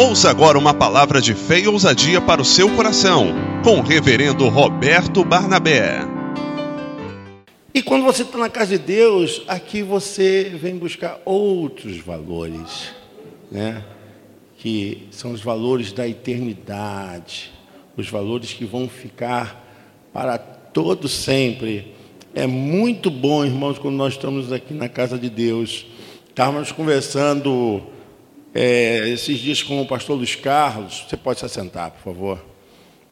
Ouça agora uma palavra de fé e ousadia para o seu coração, com o reverendo Roberto Barnabé. E quando você está na casa de Deus, aqui você vem buscar outros valores, né? Que são os valores da eternidade, os valores que vão ficar para todo sempre. É muito bom, irmãos, quando nós estamos aqui na casa de Deus. Estávamos conversando é, esses dias com o pastor Luiz Carlos. Você pode se assentar, por favor.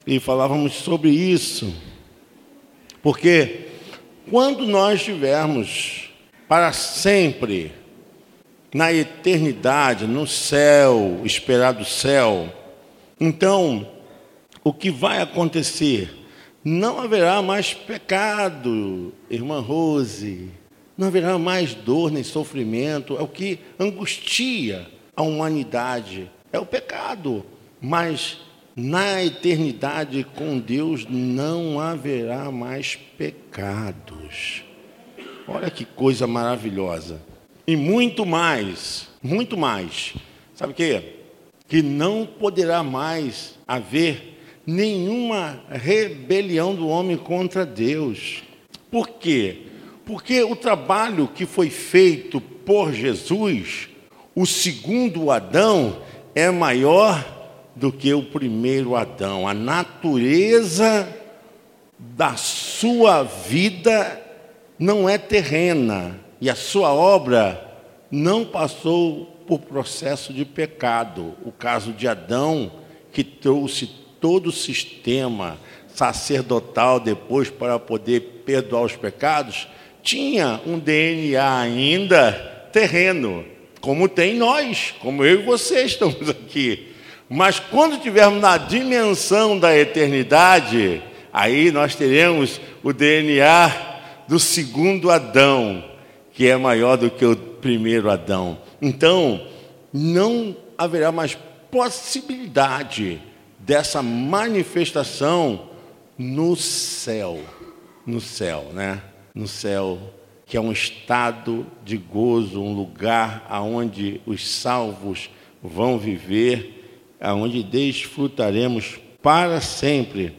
E falávamos sobre isso. Porque quando nós estivermos para sempre na eternidade, no céu, esperado céu, então o que vai acontecer? Não haverá mais pecado, irmã Rose, não haverá mais dor nem sofrimento, é o que angustia a humanidade, é o pecado, mas na eternidade com Deus não haverá mais pecados. Olha que coisa maravilhosa. E muito mais, muito mais. Sabe o que? Que não poderá mais haver nenhuma rebelião do homem contra Deus. Por quê? Porque o trabalho que foi feito por Jesus, o segundo Adão, é maior do que o primeiro Adão. A natureza da sua vida não é terrena e a sua obra não passou por processo de pecado. O caso de Adão, que trouxe todo o sistema sacerdotal depois para poder perdoar os pecados, tinha um DNA ainda terreno, como tem nós, como eu e você estamos aqui. Mas quando estivermos na dimensão da eternidade, aí nós teremos o DNA do segundo Adão, que é maior do que o primeiro Adão. Então, não haverá mais possibilidade dessa manifestação no céu, no céu, né? No céu, que é um estado de gozo, um lugar aonde os salvos vão viver aonde desfrutaremos para sempre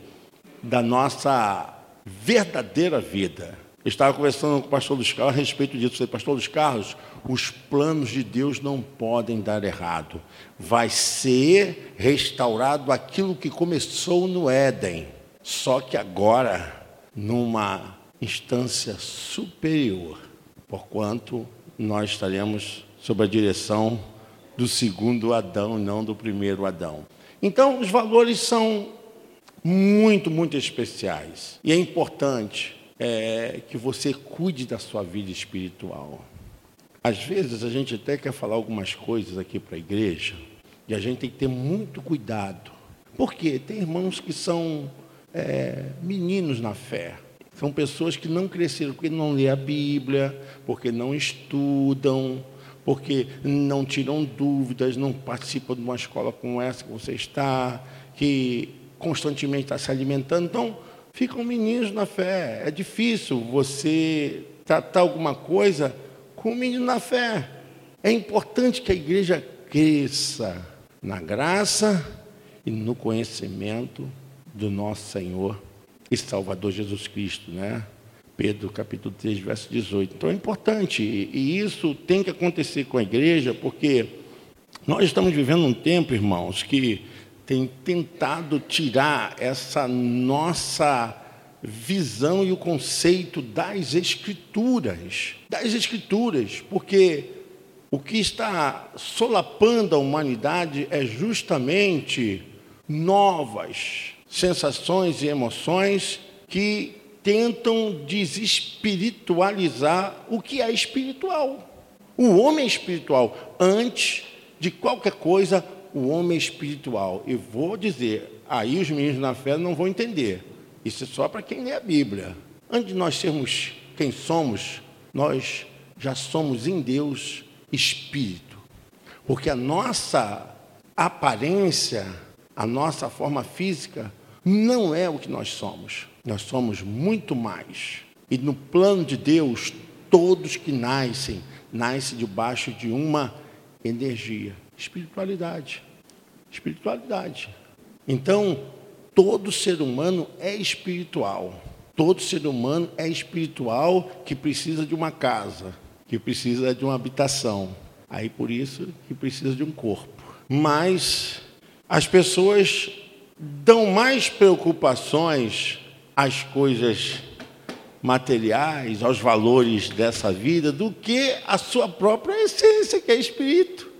da nossa verdadeira vida. Eu estava conversando com o pastor Luiz Carlos a respeito disso. falei, pastor Luiz Carlos, os planos de Deus não podem dar errado. Vai ser restaurado aquilo que começou no Éden, só que agora numa instância superior, porquanto nós estaremos sob a direção do segundo Adão, não do primeiro Adão. Então, os valores são muito, muito especiais. E é importante é, que você cuide da sua vida espiritual. Às vezes, a gente até quer falar algumas coisas aqui para a igreja, e a gente tem que ter muito cuidado. Por quê? Tem irmãos que são é, meninos na fé. São pessoas que não cresceram porque não lê a Bíblia, porque não estudam, porque não tiram dúvidas, não participam de uma escola como essa que você está, que constantemente está se alimentando. Então, ficam meninos na fé. É difícil você tratar alguma coisa com um menino na fé. É importante que a igreja cresça na graça e no conhecimento do nosso Senhor e Salvador Jesus Cristo, né? Pedro capítulo 3, verso 18. Então é importante, e isso tem que acontecer com a igreja, porque nós estamos vivendo um tempo, irmãos, que tem tentado tirar essa nossa visão e o conceito das escrituras, das escrituras, porque o que está solapando a humanidade é justamente novas sensações e emoções que tentam desespiritualizar o que é espiritual. O homem é espiritual, antes de qualquer coisa, o homem é espiritual. E vou dizer, aí os meninos na fé não vão entender. Isso é só para quem lê a Bíblia. Antes de nós sermos quem somos, nós já somos em Deus espírito. Porque a nossa aparência, a nossa forma física, não é o que nós somos. Nós somos muito mais. E no plano de Deus, todos que nascem, nascem debaixo de uma energia, espiritualidade. Espiritualidade. Então, todo ser humano é espiritual. Todo ser humano é espiritual que precisa de uma casa, que precisa de uma habitação. Aí por isso que precisa de um corpo. Mas as pessoas dão mais preocupações às coisas materiais, aos valores dessa vida, do que a sua própria essência, que é espírito.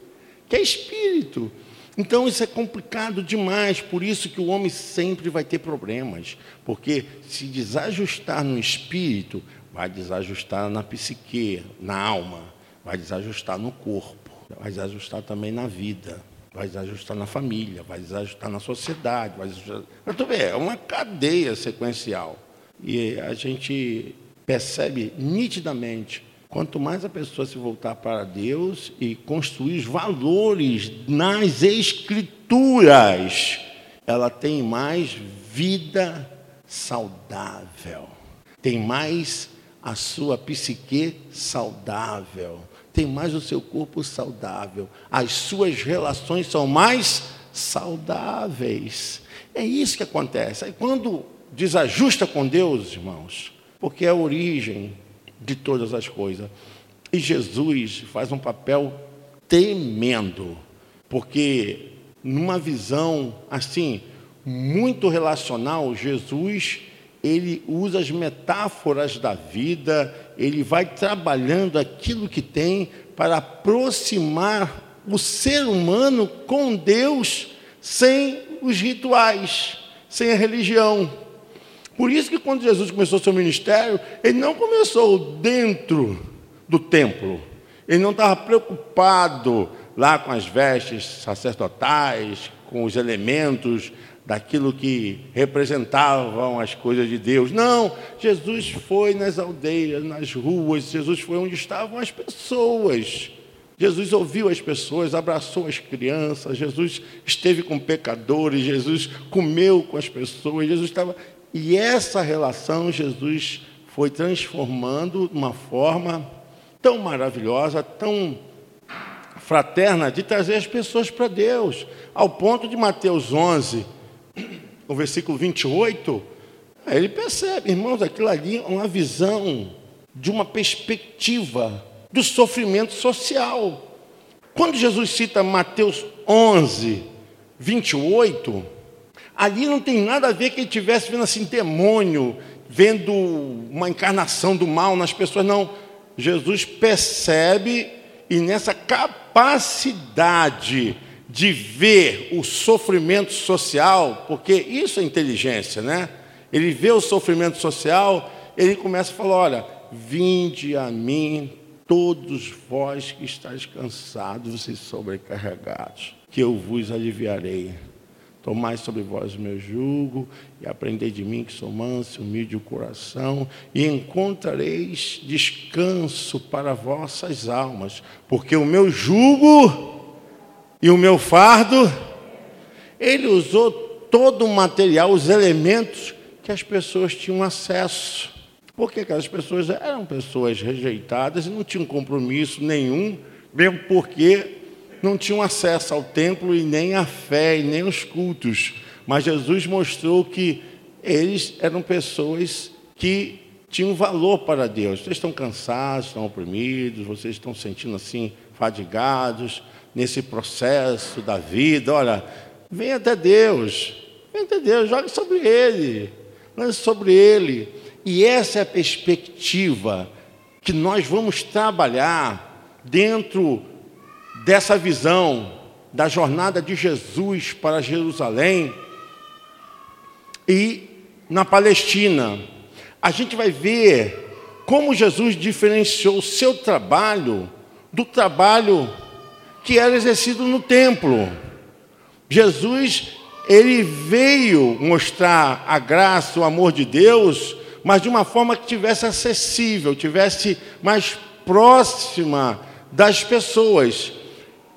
Que é espírito. Então isso é complicado demais, por isso que o homem sempre vai ter problemas, porque se desajustar no espírito, vai desajustar na psique, na alma, vai desajustar no corpo, vai desajustar também na vida, vai desajustar na família, vai desajustar na sociedade, vai desajustar... é uma cadeia sequencial. E a gente percebe nitidamente Quanto mais a pessoa se voltar para Deus e construir os valores nas Escrituras, ela tem mais vida saudável, tem mais a sua psique saudável, tem mais o seu corpo saudável, as suas relações são mais saudáveis. É isso que acontece. Aí quando desajusta com Deus, irmãos, porque é a origem de todas as coisas. E Jesus faz um papel tremendo, porque numa visão assim muito relacional, Jesus ele usa as metáforas da vida, ele vai trabalhando aquilo que tem para aproximar o ser humano com Deus sem os rituais, sem a religião. Por isso que quando Jesus começou seu ministério, ele não começou dentro do templo. Ele não estava preocupado lá com as vestes sacerdotais, com os elementos daquilo que representavam as coisas de Deus. Não, Jesus foi nas aldeias, nas ruas, Jesus foi onde estavam as pessoas. Jesus ouviu as pessoas, abraçou as crianças, Jesus esteve com pecadores, Jesus comeu com as pessoas, Jesus estava e essa relação Jesus foi transformando de uma forma tão maravilhosa, tão fraterna, de trazer as pessoas para Deus, ao ponto de Mateus 11, o versículo 28, ele percebe, irmãos, aquilo ali é uma visão de uma perspectiva do sofrimento social. Quando Jesus cita Mateus 11, 28, Ali não tem nada a ver que ele estivesse vendo assim demônio, vendo uma encarnação do mal nas pessoas, não. Jesus percebe e nessa capacidade de ver o sofrimento social, porque isso é inteligência, né? Ele vê o sofrimento social, ele começa a falar: olha, vinde a mim, todos vós que estáis cansados e sobrecarregados, que eu vos aliviarei. Tomai sobre vós o meu jugo e aprendei de mim que sou manso e humilde o coração, e encontrareis descanso para vossas almas, porque o meu jugo e o meu fardo, ele usou todo o material, os elementos que as pessoas tinham acesso. Porque aquelas pessoas eram pessoas rejeitadas e não tinham compromisso nenhum, mesmo porque não tinham acesso ao templo e nem à fé e nem aos cultos. Mas Jesus mostrou que eles eram pessoas que tinham valor para Deus. Vocês estão cansados, estão oprimidos, vocês estão sentindo assim fadigados nesse processo da vida. Olha, vem até Deus, vem até Deus, jogue sobre Ele, lance sobre Ele. E essa é a perspectiva que nós vamos trabalhar dentro dessa visão da jornada de Jesus para Jerusalém e na Palestina. A gente vai ver como Jesus diferenciou o seu trabalho do trabalho que era exercido no templo. Jesus, ele veio mostrar a graça, o amor de Deus, mas de uma forma que tivesse acessível, tivesse mais próxima das pessoas.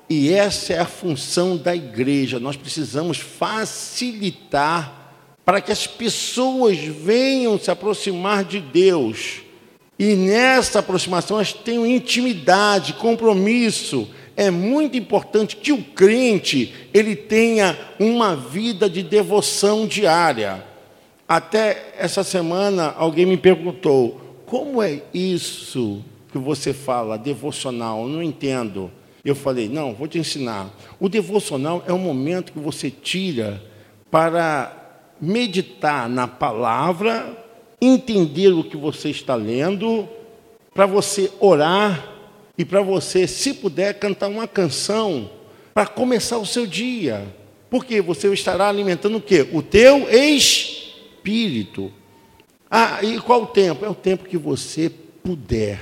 E essa é a função da igreja. Nós precisamos facilitar para que as pessoas venham se aproximar de Deus. E nessa aproximação elas tenham intimidade, compromisso. É muito importante que o crente ele tenha uma vida de devoção diária. Até essa semana alguém me perguntou: como é isso que você fala, devocional? Eu não entendo. Eu falei: não, vou te ensinar. O devocional é um momento que você tira para meditar na palavra, entender o que você está lendo, para você orar e para você, se puder, cantar uma canção para começar o seu dia. Porque você estará alimentando o quê? O teu espírito. Ah, e qual o tempo? É o tempo que você puder.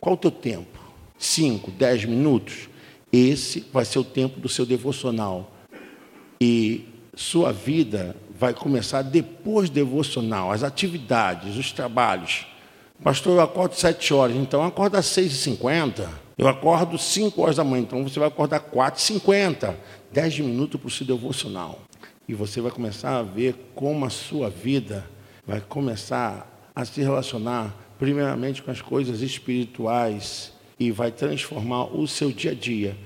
Qual o teu tempo? Cinco, dez minutos? Esse vai ser o tempo do seu devocional. E sua vida vai começar depois do devocional, as atividades, os trabalhos. Pastor, eu acordo sete horas, então acorda às seis e cinquenta. Eu acordo cinco horas da manhã, então você vai acordar quatro e cinquenta. Dez minutos para o seu devocional. E você vai começar a ver como a sua vida vai começar a se relacionar primeiramente com as coisas espirituais e vai transformar o seu dia a dia.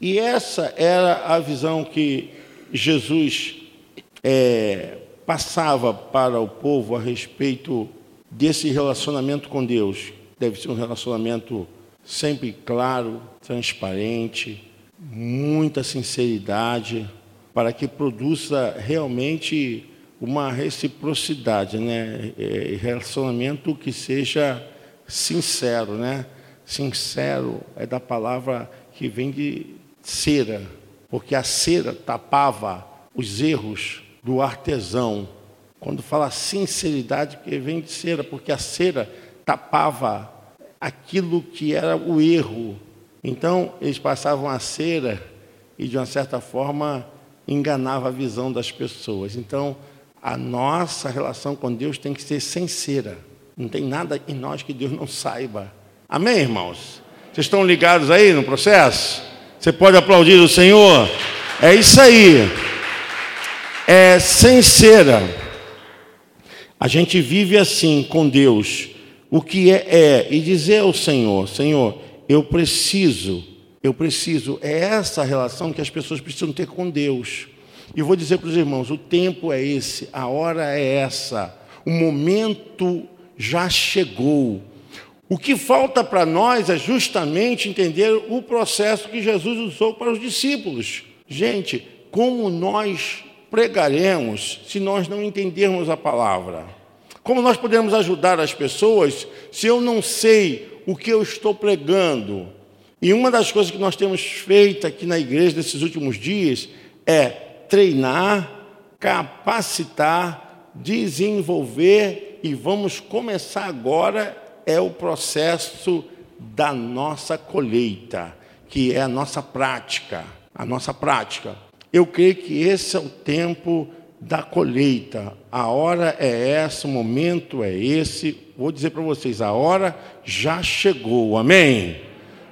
E essa era a visão que Jesus é, passava para o povo a respeito desse relacionamento com Deus. Deve ser um relacionamento sempre claro, transparente, muita sinceridade, para que produza realmente uma reciprocidade, né? É, relacionamento que seja sincero, né? Sincero é da palavra que vem de cera, porque a cera tapava os erros do artesão quando fala sinceridade, que vem de cera, porque a cera tapava aquilo que era o erro. Então, eles passavam a cera e, de uma certa forma, enganava a visão das pessoas. Então, a nossa relação com Deus tem que ser sincera. Não tem nada em nós que Deus não saiba. Amém, irmãos? Vocês estão ligados aí no processo? Você pode aplaudir o Senhor? É isso aí. É sincera. A gente vive assim com Deus. O que é, é. E dizer ao Senhor: Senhor, eu preciso, eu preciso. É essa relação que as pessoas precisam ter com Deus. E vou dizer para os irmãos: o tempo é esse, a hora é essa, o momento já chegou. O que falta para nós é justamente entender o processo que Jesus usou para os discípulos. Gente, como nós pregaremos se nós não entendermos a palavra? Como nós podemos ajudar as pessoas se eu não sei o que eu estou pregando? E uma das coisas que nós temos feito aqui na igreja nesses últimos dias é treinar, capacitar, desenvolver e vamos começar agora é o processo da nossa colheita, que é a nossa prática, a nossa prática. Eu creio que esse é o tempo da colheita. A hora é essa, o momento é esse. Vou dizer para vocês, a hora já chegou. Amém?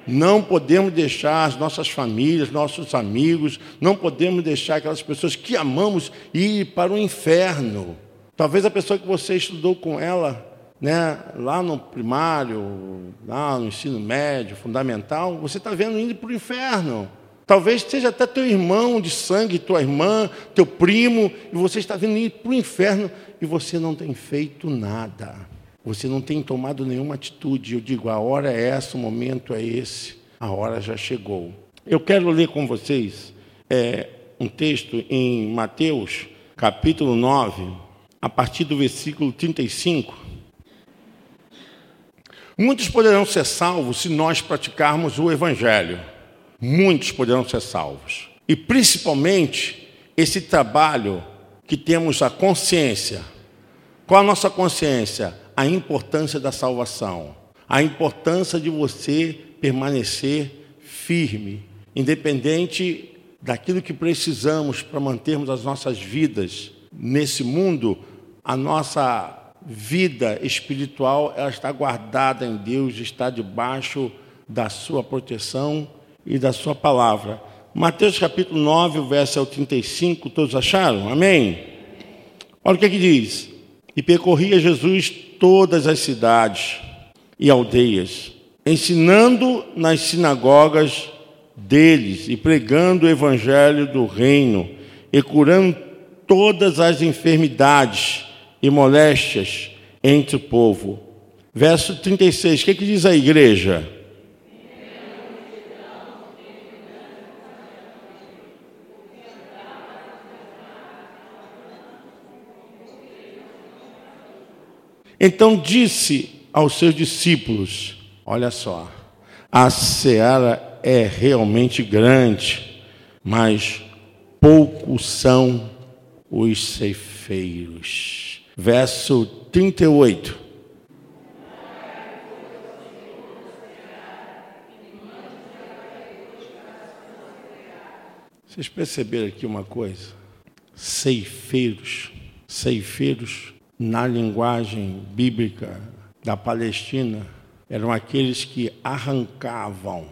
Não podemos deixar as nossas famílias, nossos amigos, não podemos deixar aquelas pessoas que amamos ir para o inferno. Talvez a pessoa que você estudou com ela, né, lá no primário, lá no ensino médio, fundamental, você está vendo indo para o inferno. Talvez seja até teu irmão de sangue, tua irmã, teu primo, e você está vindo para o inferno e você não tem feito nada. Você não tem tomado nenhuma atitude. Eu digo, a hora é essa, o momento é esse, a hora já chegou. Eu quero ler com vocês é, um texto em Mateus, capítulo 9, a partir do versículo 35. Muitos poderão ser salvos se nós praticarmos o Evangelho muitos poderão ser salvos. E principalmente esse trabalho que temos a consciência. Qual a nossa consciência? A importância da salvação, a importância de você permanecer firme, independente daquilo que precisamos para mantermos as nossas vidas nesse mundo, a nossa vida espiritual ela está guardada em Deus, está debaixo da sua proteção e da sua palavra. Mateus capítulo 9, o verso é o 35, todos acharam? Amém? Olha o que, é que diz. E percorria Jesus todas as cidades e aldeias, ensinando nas sinagogas deles e pregando o evangelho do reino e curando todas as enfermidades e moléstias entre o povo. Verso 36, o que, que diz a igreja? Então disse aos seus discípulos: Olha só, a seara é realmente grande, mas poucos são os ceifeiros. Verso 38. Vocês perceberam aqui uma coisa? Ceifeiros, ceifeiros na linguagem bíblica da Palestina eram aqueles que arrancavam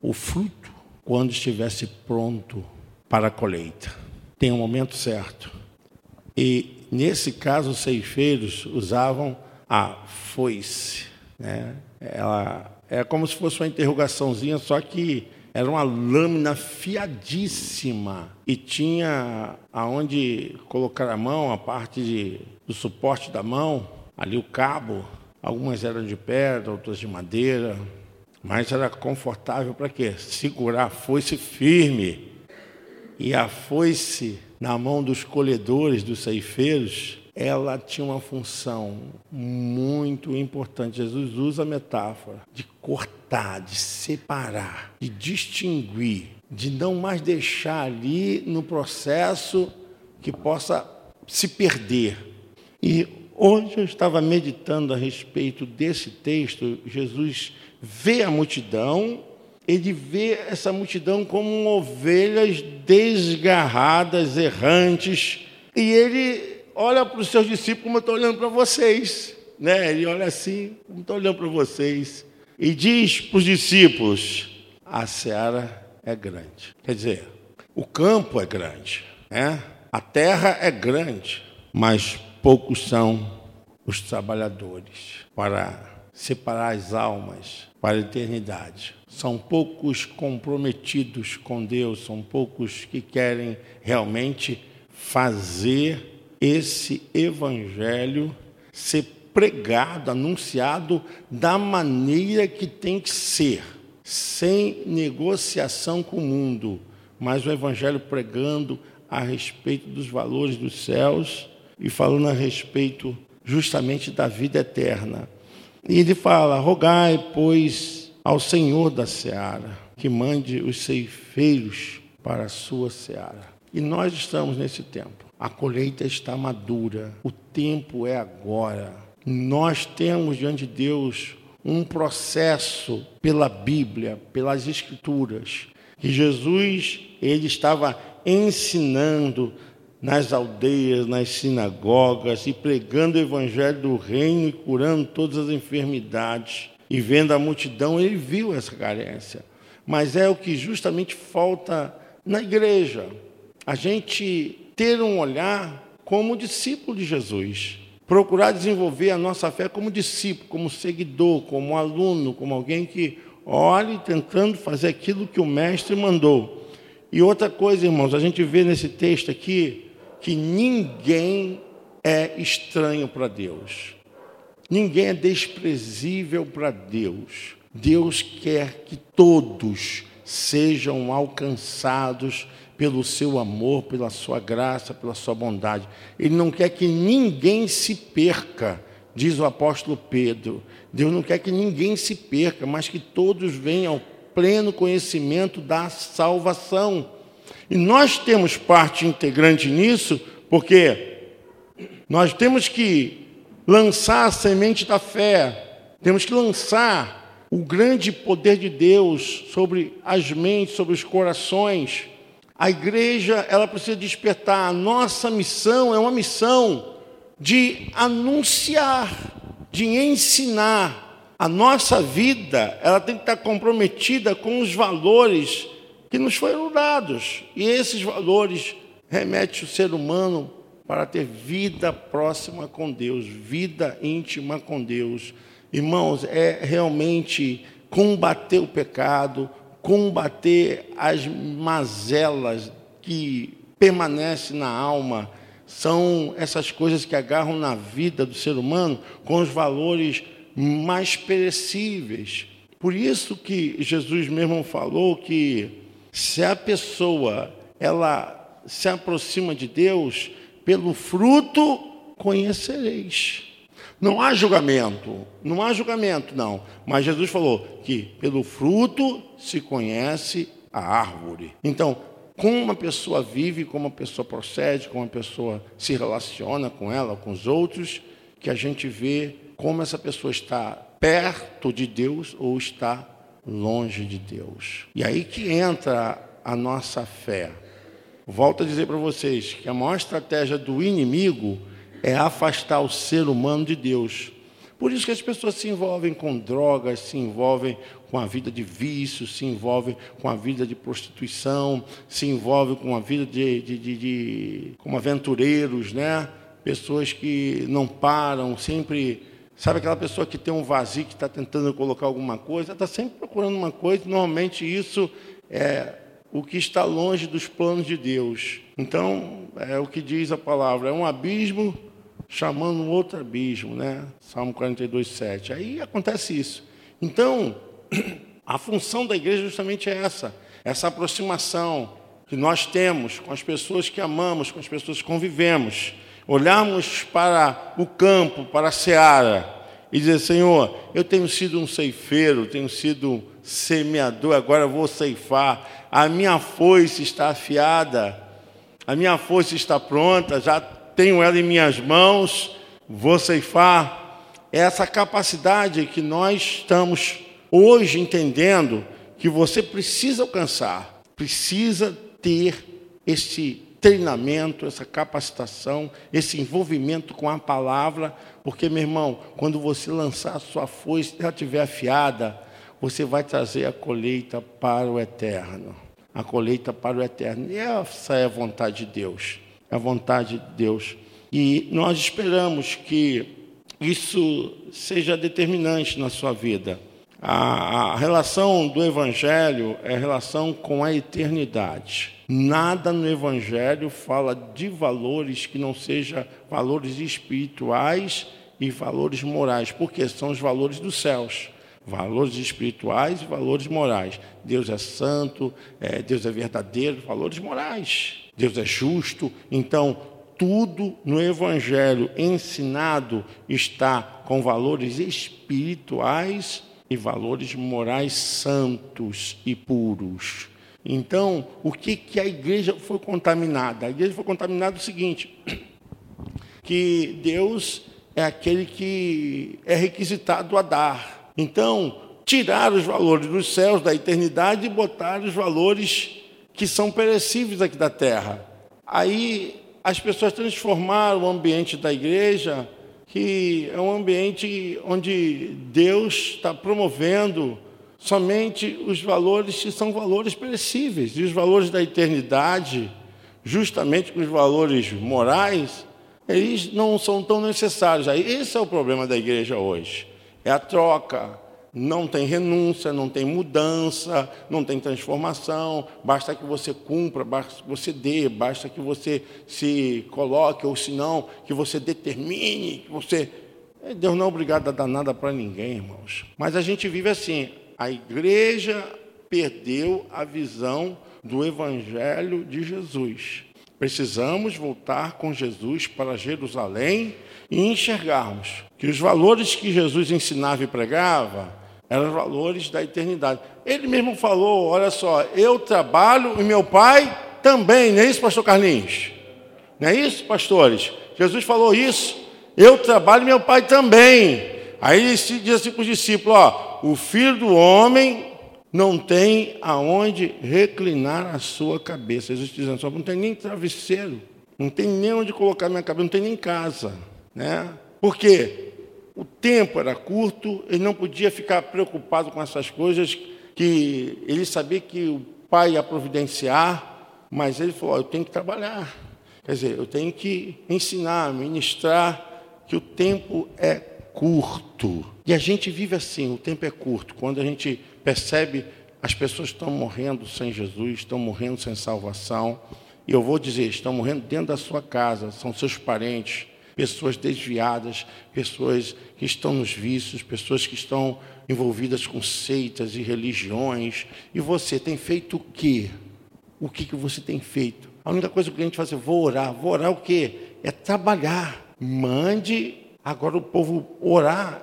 o fruto quando estivesse pronto para a colheita. Tem um momento certo. E nesse caso, os ceifeiros usavam a foice. Né? Ela é como se fosse uma interrogaçãozinha, só que era uma lâmina fiadíssima e tinha aonde colocar a mão, a parte de, do suporte da mão, ali o cabo. Algumas eram de pedra, outras de madeira, mas era confortável para quê? Segurar a foice firme. E a foice na mão dos colhedores, dos ceifeiros, ela tinha uma função muito importante. Jesus usa a metáfora de cortar, de separar, de distinguir, de não mais deixar ali no processo que possa se perder. E hoje eu estava meditando a respeito desse texto, Jesus vê a multidão, ele vê essa multidão como ovelhas desgarradas, errantes, e ele olha para os seus discípulos como eu estou olhando para vocês. Né? Ele olha assim, como estou olhando para vocês. E diz para os discípulos: a seara é grande. Quer dizer, o campo é grande, né? a terra é grande, mas poucos são os trabalhadores para separar as almas para a eternidade. São poucos comprometidos com Deus, são poucos que querem realmente fazer esse evangelho ser pregado, anunciado da maneira que tem que ser, sem negociação com o mundo, mas o evangelho pregando a respeito dos valores dos céus e falando a respeito justamente da vida eterna. E ele fala: Rogai, pois, ao Senhor da seara, que mande os ceifeiros para a sua seara. E nós estamos nesse tempo. A colheita está madura, o tempo é agora. Nós temos diante de Deus um processo pela Bíblia, pelas Escrituras, que Jesus ele estava ensinando nas aldeias, nas sinagogas e pregando o evangelho do reino e curando todas as enfermidades. E vendo a multidão, ele viu essa carência. Mas é o que justamente falta na igreja. A gente ter um olhar como discípulo de Jesus. Procurar desenvolver a nossa fé como discípulo, como seguidor, como aluno, como alguém que olhe tentando fazer aquilo que o mestre mandou. E outra coisa, irmãos, a gente vê nesse texto aqui que ninguém é estranho para Deus. Ninguém é desprezível para Deus. Deus quer que todos sejam alcançados pelo seu amor, pela sua graça, pela sua bondade. Ele não quer que ninguém se perca, diz o apóstolo Pedro. Deus não quer que ninguém se perca, mas que todos venham ao pleno conhecimento da salvação. E nós temos parte integrante nisso, porque nós temos que lançar a semente da fé, temos que lançar o grande poder de Deus sobre as mentes, sobre os corações. A igreja, ela precisa despertar. A nossa missão é uma missão de anunciar, de ensinar. A nossa vida, ela tem que estar comprometida com os valores que nos foram dados. E esses valores remetem o ser humano para ter vida próxima com Deus, vida íntima com Deus. Irmãos, é realmente combater o pecado, combater as mazelas que permanecem na alma, são essas coisas que agarram na vida do ser humano com os valores mais perecíveis. Por isso que Jesus mesmo falou que se a pessoa ela se aproxima de Deus, pelo fruto conhecereis. Não há julgamento, não há julgamento, não. Mas Jesus falou que pelo fruto se conhece a árvore. Então, como uma pessoa vive, como uma pessoa procede, como uma pessoa se relaciona com ela, com os outros, que a gente vê como essa pessoa está perto de Deus ou está longe de Deus. E aí que entra a nossa fé. Volto a dizer para vocês que a maior estratégia do inimigo é afastar o ser humano de Deus. Por isso que as pessoas se envolvem com drogas, se envolvem com a vida de vício, se envolvem com a vida de prostituição, se envolvem com a vida de, de, de, de como aventureiros, né? Pessoas que não param, sempre Sabe aquela pessoa que tem um vazio, que está tentando colocar alguma coisa, está sempre procurando uma coisa, normalmente isso é o que está longe dos planos de Deus. Então, é o que diz a palavra, é um abismo chamando um outro abismo, né? Salmo 42, 7. Aí acontece isso. Então, a função da igreja justamente é essa, essa aproximação que nós temos com as pessoas que amamos, com as pessoas que convivemos. Olharmos para o campo, para a seara e dizer, Senhor, eu tenho sido um ceifeiro, tenho sido semeador, agora vou ceifar. A minha foice está afiada, a minha foice está pronta, já tenho ela em minhas mãos, vou ceifar. É essa capacidade que nós estamos hoje entendendo que você precisa alcançar, precisa ter esse treinamento, essa capacitação, esse envolvimento com a palavra, porque, meu irmão, quando você lançar a sua foice, ela estiver afiada, você vai trazer a colheita para o eterno. A colheita para o eterno. E essa é a vontade de Deus. A vontade de Deus. E nós esperamos que isso seja determinante na sua vida. A, a relação do Evangelho é relação com a eternidade. Nada no Evangelho fala de valores que não sejam valores espirituais e valores morais, porque são os valores dos céus. Valores espirituais e valores morais. Deus é santo, é, Deus é verdadeiro, valores morais. Deus é justo. Então, tudo no Evangelho ensinado está com valores espirituais e valores morais santos e puros. Então, o que, que a igreja foi contaminada? A igreja foi contaminada o seguinte: que Deus é aquele que é requisitado a dar. Então, tirar os valores dos céus, da eternidade, e botar os valores que são perecíveis aqui da terra. Aí as pessoas transformaram o ambiente da igreja que é um ambiente onde Deus está promovendo somente os valores que são valores perecíveis, e os valores da eternidade, justamente os valores morais, eles não são tão necessários. Aí esse é o problema da igreja hoje. É a troca, não tem renúncia, não tem mudança, não tem transformação. Basta que você cumpra, basta que você dê, basta que você se coloque, ou se não, que você determine, que você. É, Deus não é obrigado a dar nada para ninguém, irmãos. Mas a gente vive assim. A igreja perdeu a visão do Evangelho de Jesus. Precisamos voltar com Jesus para Jerusalém e enxergarmos que os valores que Jesus ensinava e pregava eram valores da eternidade. Ele mesmo falou: olha só, eu trabalho e meu pai também, não é isso, pastor Carlinhos? Não é isso, pastores? Jesus falou isso. Eu trabalho e meu pai também. Aí ele diz assim para os discípulos: ó, o filho do homem não tem aonde reclinar a sua cabeça. Jesus dizendo só, não tem nem travesseiro, não tem nem onde colocar minha cabeça, não tem nem casa. Né? Por quê? O tempo era curto, ele não podia ficar preocupado com essas coisas, que ele sabia que o pai ia providenciar, mas ele falou: eu tenho que trabalhar. Quer dizer, eu tenho que ensinar, ministrar, que o tempo é curto. E a gente vive assim, o tempo é curto. Quando a gente percebe As pessoas estão morrendo sem Jesus, estão morrendo sem salvação. E eu vou dizer, estão morrendo dentro da sua casa, são seus parentes, pessoas desviadas, pessoas que estão nos vícios, pessoas que estão envolvidas com seitas e religiões. E você tem feito o quê? O que, que você tem feito? A única coisa que a gente faz é vou orar. Vou orar o quê? É trabalhar. Mande agora o povo orar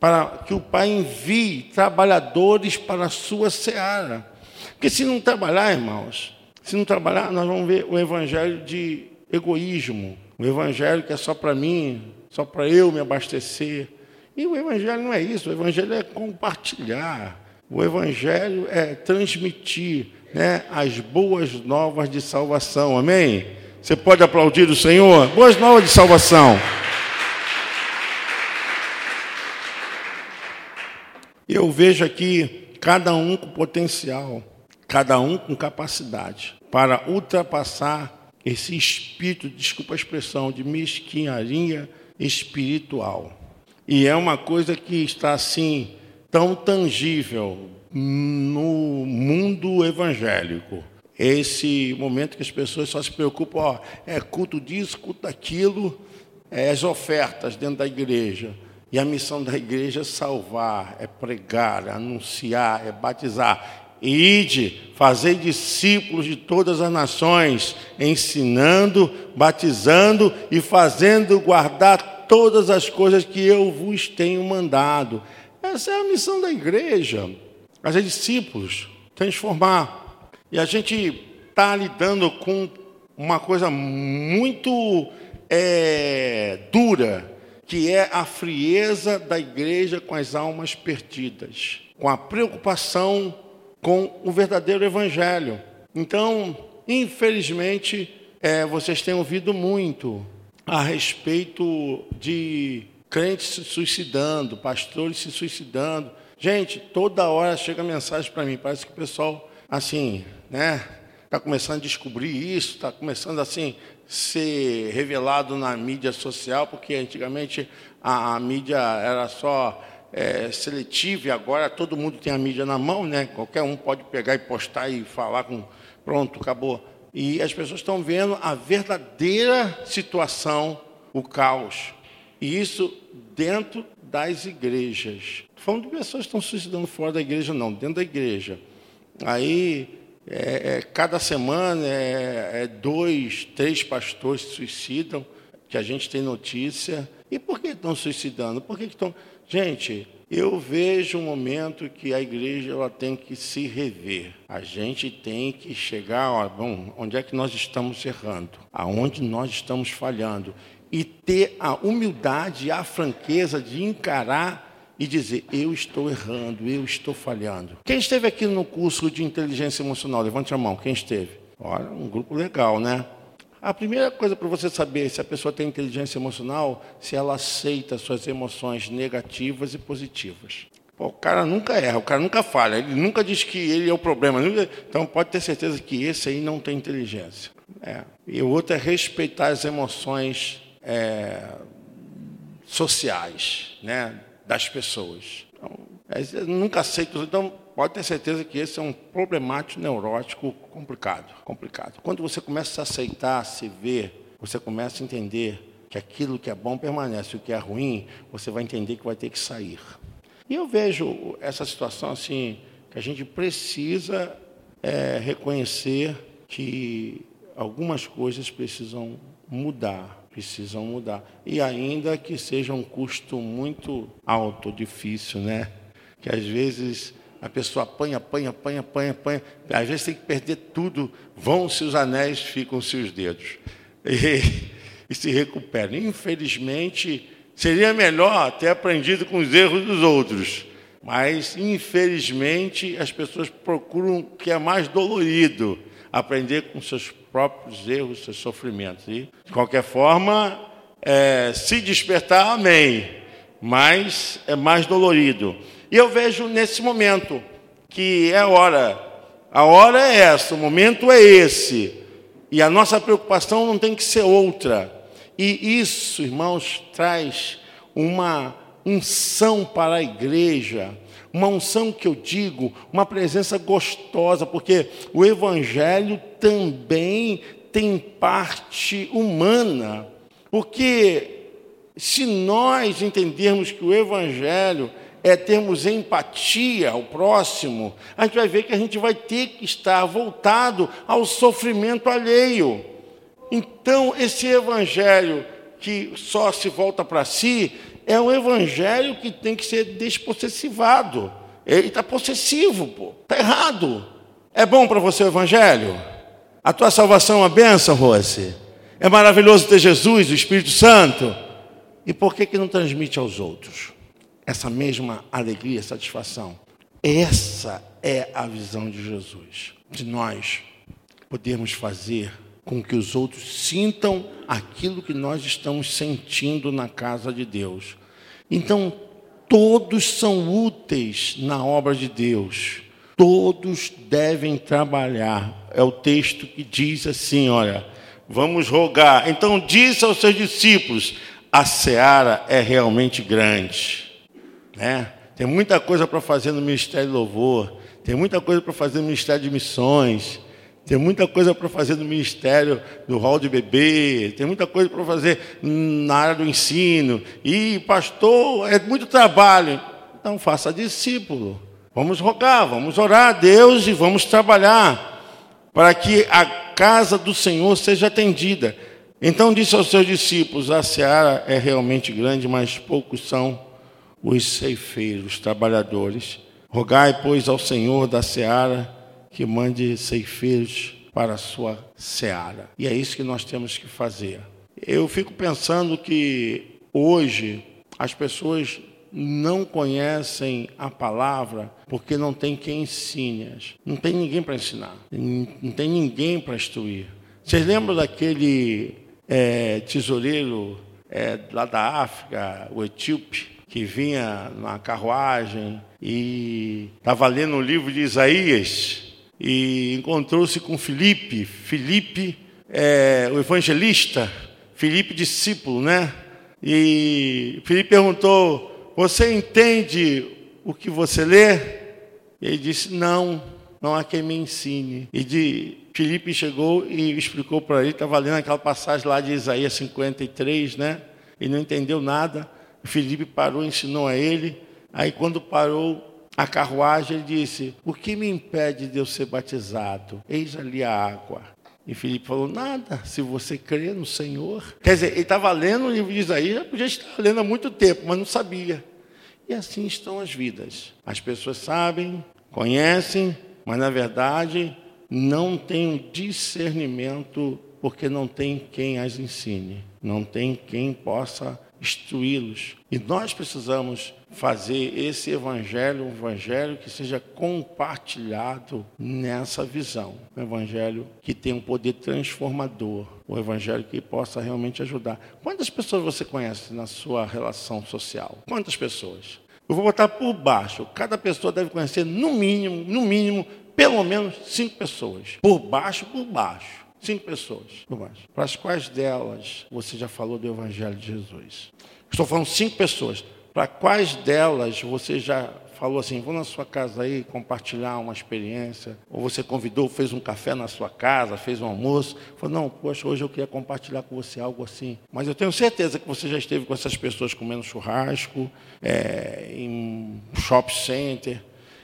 para que o Pai envie trabalhadores para a sua seara. Porque se não trabalhar, irmãos, se não trabalhar, nós vamos ver o evangelho de egoísmo, o evangelho que é só para mim, só para eu me abastecer. E o evangelho não é isso, o evangelho é compartilhar. O evangelho é transmitir né, as boas novas de salvação. Amém? Você pode aplaudir o Senhor? Boas novas de salvação. Eu vejo aqui cada um com potencial, cada um com capacidade para ultrapassar esse espírito, desculpa a expressão, de mesquinharia espiritual. E é uma coisa que está assim tão tangível no mundo evangélico. Esse momento que as pessoas só se preocupam, ó, é culto disso, culto daquilo, é as ofertas dentro da igreja. E a missão da igreja é salvar, é pregar, é anunciar, é batizar. Ide, fazei discípulos de todas as nações, ensinando, batizando e fazendo guardar todas as coisas que eu vos tenho mandado. Essa é a missão da igreja. Fazer discípulos, transformar. E a gente está lidando com uma coisa muito é, dura que é a frieza da igreja com as almas perdidas, com a preocupação com o verdadeiro evangelho. Então, infelizmente, é, vocês têm ouvido muito a respeito de crentes se suicidando, pastores se suicidando. Gente, toda hora chega mensagem para mim, parece que o pessoal, assim, né, está começando a descobrir isso, está começando assim, ser revelado na mídia social, porque antigamente a, a mídia era só é, seletiva e agora todo mundo tem a mídia na mão, né? Qualquer um pode pegar e postar e falar com pronto, acabou. E as pessoas estão vendo a verdadeira situação, o caos. E isso dentro das igrejas. Falando de pessoas que estão suicidando fora da igreja, não, dentro da igreja. Aí é, é, cada semana é, é, dois, três pastores se suicidam, que a gente tem notícia. E por que estão suicidando? Por que estão. Gente, eu vejo um momento que a igreja ela tem que se rever. A gente tem que chegar, ó, bom, onde é que nós estamos errando? Aonde nós estamos falhando? E ter a humildade e a franqueza de encarar e dizer: Eu estou errando, eu estou falhando. Quem esteve aqui no curso de inteligência emocional? Levante a mão. Quem esteve? Olha, um grupo legal, né? A primeira coisa para você saber se a pessoa tem inteligência emocional, se ela aceita suas emoções negativas e positivas. Pô, o cara nunca erra, o cara nunca falha, ele nunca diz que ele é o problema. Então pode ter certeza que esse aí não tem inteligência. É. E o outro é respeitar as emoções é, sociais, né? das pessoas. Então, é, nunca aceito. Então, pode ter certeza que esse é um problemático neurótico complicado, complicado. Quando você começa a aceitar, se ver, você começa a entender que aquilo que é bom permanece, o que é ruim, você vai entender que vai ter que sair. E eu vejo essa situação assim, que a gente precisa é, reconhecer que algumas coisas precisam mudar precisam mudar. E ainda que seja um custo muito alto, difícil, né? Que às vezes a pessoa apanha, apanha, apanha, apanha, apanha. Às vezes tem que perder tudo. Vão-se os anéis, ficam-se os dedos. E, e se recupera. Infelizmente, seria melhor ter aprendido com os erros dos outros. Mas, infelizmente, as pessoas procuram o que é mais dolorido aprender com seus próprios erros, seus sofrimentos. E, de qualquer forma, é, se despertar, amém. Mas é mais dolorido. E eu vejo nesse momento que é hora. A hora é essa, o momento é esse. E a nossa preocupação não tem que ser outra. E isso, irmãos, traz uma unção para a igreja, uma unção que eu digo, uma presença gostosa, porque o Evangelho também tem parte humana, porque se nós entendermos que o Evangelho é termos empatia ao próximo, a gente vai ver que a gente vai ter que estar voltado ao sofrimento alheio. Então, esse evangelho que só se volta para si é um evangelho que tem que ser despossessivado. Ele está possessivo, pô. Está errado. É bom para você o evangelho? A tua salvação é uma bênção, Rose? É maravilhoso ter Jesus, o Espírito Santo? E por que, que não transmite aos outros? Essa mesma alegria, satisfação. Essa é a visão de Jesus, de nós podermos fazer com que os outros sintam aquilo que nós estamos sentindo na casa de Deus. Então, todos são úteis na obra de Deus. Todos devem trabalhar. É o texto que diz assim, olha, vamos rogar. Então disse aos seus discípulos: a seara é realmente grande né? Tem muita coisa para fazer no Ministério de Louvor, tem muita coisa para fazer no Ministério de Missões, tem muita coisa para fazer no Ministério do Hall de Bebê, tem muita coisa para fazer na área do ensino. E, pastor, é muito trabalho. Então, faça discípulo. Vamos rogar, vamos orar a Deus e vamos trabalhar para que a casa do Senhor seja atendida. Então disse aos seus discípulos: A seara é realmente grande, mas poucos são os ceifeiros, trabalhadores. Rogai, pois, ao Senhor da seara que mande ceifeiros para a sua seara. E é isso que nós temos que fazer. Eu fico pensando que hoje as pessoas não conhecem a palavra porque não tem quem ensine. Não tem ninguém para ensinar, não tem ninguém para instruir. Vocês lembram daquele é, tesoureiro é, lá da África, o etíope, que vinha na carruagem e estava lendo o livro de Isaías e encontrou-se com Filipe, Filipe, é, o evangelista, Filipe discípulo, né? E Filipe perguntou: Você entende o que você lê? Ele disse: Não, não há quem me ensine. E de Filipe chegou e explicou para ele, estava lendo aquela passagem lá de Isaías 53, né? E não entendeu nada. Felipe parou, ensinou a ele. Aí, quando parou a carruagem, ele disse: O que me impede de eu ser batizado? Eis ali a água. E Felipe falou: Nada, se você crê no Senhor. Quer dizer, ele estava lendo o livro de Isaías, já podia estar lendo há muito tempo, mas não sabia. E assim estão as vidas. As pessoas sabem, conhecem, mas na verdade não têm um discernimento porque não tem quem as ensine, não tem quem possa instruí-los. E nós precisamos fazer esse evangelho um evangelho que seja compartilhado nessa visão. Um evangelho que tenha um poder transformador. Um evangelho que possa realmente ajudar. Quantas pessoas você conhece na sua relação social? Quantas pessoas? Eu vou botar por baixo. Cada pessoa deve conhecer no mínimo, no mínimo, pelo menos cinco pessoas. Por baixo, por baixo. Cinco pessoas, baixo. Para as quais delas você já falou do Evangelho de Jesus? Estou falando cinco pessoas. Para quais delas você já falou assim, vou na sua casa aí compartilhar uma experiência, ou você convidou, fez um café na sua casa, fez um almoço, falou, não, poxa, hoje eu queria compartilhar com você algo assim. Mas eu tenho certeza que você já esteve com essas pessoas comendo churrasco, é, em shopping center.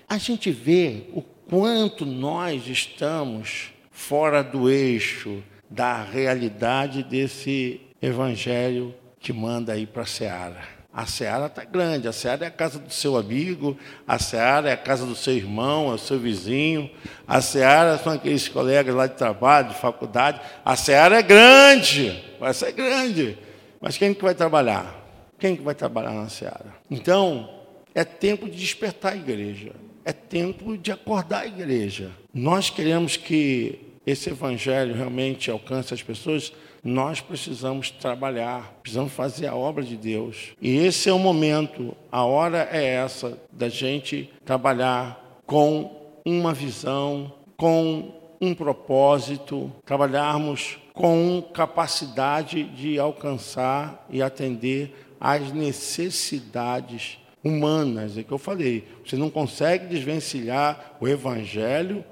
A gente vê o quanto nós estamos fora do eixo da realidade desse evangelho que manda ir para a seara. A seara está grande, a seara é a casa do seu amigo, a seara é a casa do seu irmão, é o seu vizinho, a seara são aqueles colegas lá de trabalho, de faculdade. A seara é grande, vai ser grande. Mas quem que vai trabalhar? Quem que vai trabalhar na seara? Então, é tempo de despertar a igreja. É tempo de acordar a igreja. Nós queremos que esse evangelho realmente alcance as pessoas, nós precisamos trabalhar, precisamos fazer a obra de Deus. E esse é o momento, a hora é essa da gente trabalhar com uma visão, com um propósito, trabalharmos com capacidade de alcançar e atender às necessidades humanas. É que eu falei, você não consegue desvencilhar o evangelho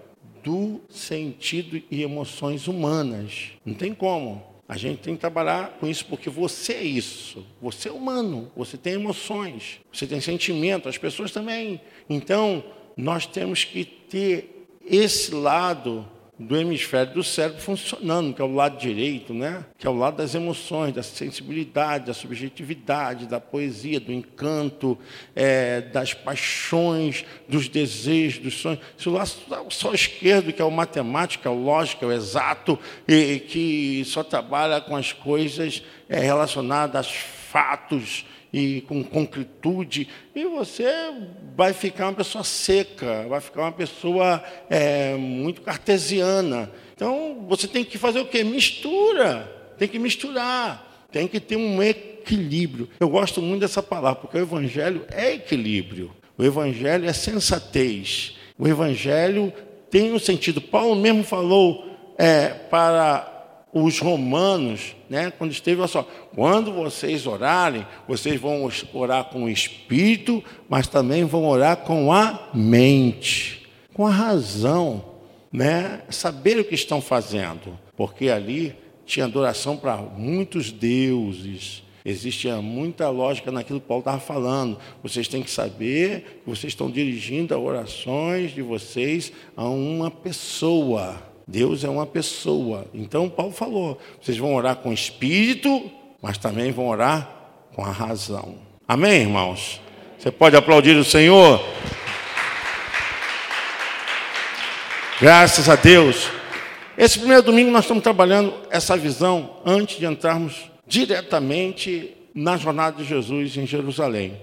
do sentido e emoções humanas. Não tem como. A gente tem que trabalhar com isso porque você é isso. Você é humano, você tem emoções, você tem sentimento, as pessoas também. Então, nós temos que ter esse lado do hemisfério do cérebro funcionando, que é o lado direito, né? que é o lado das emoções, da sensibilidade, da subjetividade, da poesia, do encanto, é, das paixões, dos desejos, dos sonhos. Se o lado só esquerdo, que é o matemático, é o lógico, é o exato, e, que só trabalha com as coisas é, relacionadas aos fatos, e com concretude, e você vai ficar uma pessoa seca, vai ficar uma pessoa é, muito cartesiana. Então, você tem que fazer o quê? Mistura, tem que misturar, tem que ter um equilíbrio. Eu gosto muito dessa palavra, porque o Evangelho é equilíbrio, o Evangelho é sensatez, o Evangelho tem um sentido. Paulo mesmo falou é, para os romanos, né, quando esteve, olha só, quando vocês orarem, vocês vão orar com o espírito, mas também vão orar com a mente, com a razão, né, saber o que estão fazendo, porque ali tinha adoração para muitos deuses, existia muita lógica naquilo que Paulo estava falando. Vocês têm que saber que vocês estão dirigindo orações de vocês a uma pessoa. Deus é uma pessoa. Então, Paulo falou: vocês vão orar com o espírito, mas também vão orar com a razão. Amém, irmãos? Você pode aplaudir o Senhor? Graças a Deus. Esse primeiro domingo nós estamos trabalhando essa visão antes de entrarmos diretamente na jornada de Jesus em Jerusalém.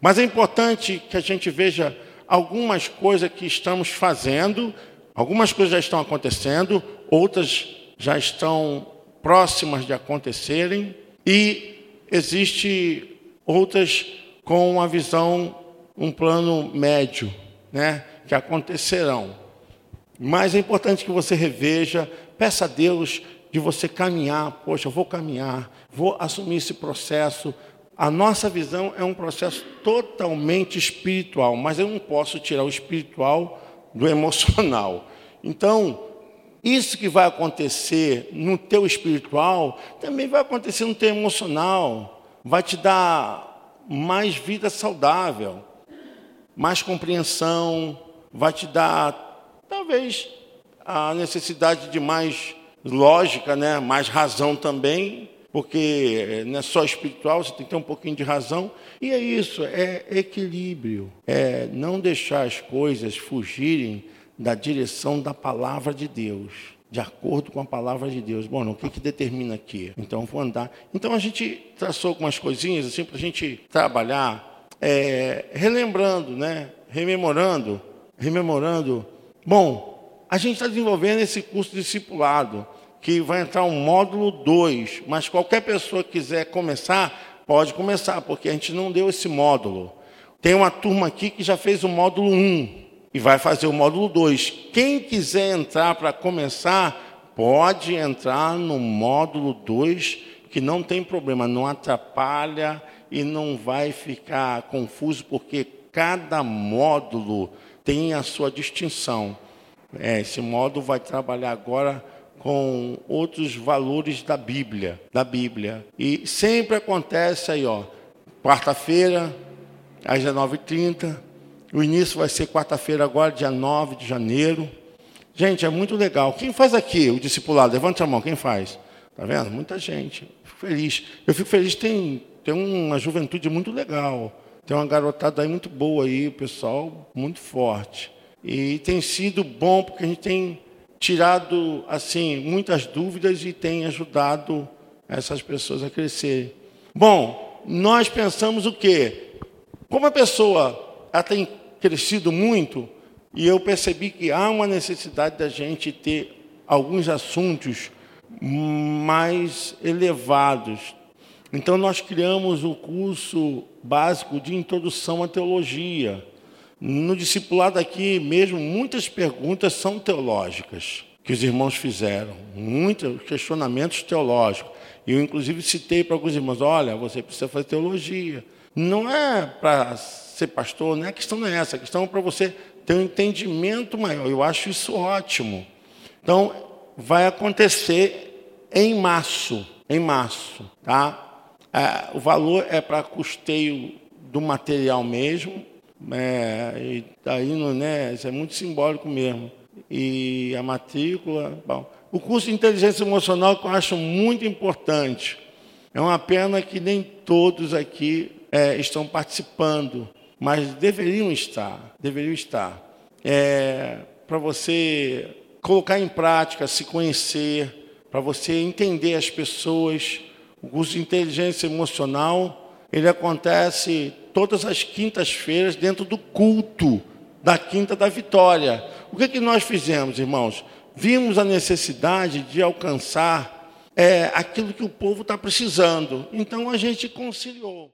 Mas é importante que a gente veja algumas coisas que estamos fazendo Algumas coisas já estão acontecendo, outras já estão próximas de acontecerem e existe outras com uma visão, um plano médio, né, que acontecerão. Mas é importante que você reveja, peça a Deus de você caminhar, poxa, vou caminhar, vou assumir esse processo. A nossa visão é um processo totalmente espiritual, mas eu não posso tirar o espiritual do emocional. Então, isso que vai acontecer no teu espiritual, também vai acontecer no teu emocional. Vai te dar mais vida saudável, mais compreensão, vai te dar, talvez, a necessidade de mais lógica, né? mais razão também, porque não é só espiritual, você tem que ter um pouquinho de razão. E é isso, é equilíbrio, é não deixar as coisas fugirem da direção da palavra de Deus, de acordo com a palavra de Deus. Bom, o que, que determina aqui? Então, vou andar. Então, a gente traçou algumas coisinhas assim para a gente trabalhar, é, relembrando, né? rememorando, rememorando. Bom, a gente está desenvolvendo esse curso discipulado que vai entrar um módulo 2, mas qualquer pessoa que quiser começar, pode começar, porque a gente não deu esse módulo. Tem uma turma aqui que já fez o módulo 1 um, e vai fazer o módulo 2. Quem quiser entrar para começar, pode entrar no módulo 2, que não tem problema, não atrapalha e não vai ficar confuso, porque cada módulo tem a sua distinção. É, esse módulo vai trabalhar agora com outros valores da Bíblia, da Bíblia. E sempre acontece aí, ó, quarta-feira, às 19h30, o início vai ser quarta-feira agora, dia 9 de janeiro. Gente, é muito legal. Quem faz aqui o discipulado? Levante a mão, quem faz? Tá vendo? Muita gente. Fico feliz. Eu fico feliz, tem, tem uma juventude muito legal. Tem uma garotada aí muito boa aí, pessoal muito forte. E tem sido bom porque a gente tem tirado assim muitas dúvidas e tem ajudado essas pessoas a crescerem. Bom, nós pensamos o quê? Como a pessoa ela tem crescido muito e eu percebi que há uma necessidade da gente ter alguns assuntos mais elevados. Então nós criamos o curso básico de introdução à teologia. No discipulado aqui mesmo, muitas perguntas são teológicas. que os irmãos fizeram, muitos questionamentos teológicos. E eu, inclusive, citei para alguns irmãos: olha, você precisa fazer teologia. Não é para ser pastor, não é a questão não é essa, a questão é para você ter um entendimento maior. Eu acho isso ótimo. Então, vai acontecer em março, em março, tá? É, o valor é para custeio do material mesmo, é, e daí não, né, isso é muito simbólico mesmo. E a matrícula, bom, o curso de inteligência emocional que eu acho muito importante. É uma pena que nem todos aqui é, estão participando, mas deveriam estar, deveriam estar. É, para você colocar em prática, se conhecer, para você entender as pessoas. O curso de inteligência emocional, ele acontece todas as quintas-feiras dentro do culto da Quinta da Vitória. O que, que nós fizemos, irmãos? Vimos a necessidade de alcançar é, aquilo que o povo está precisando. Então a gente conciliou.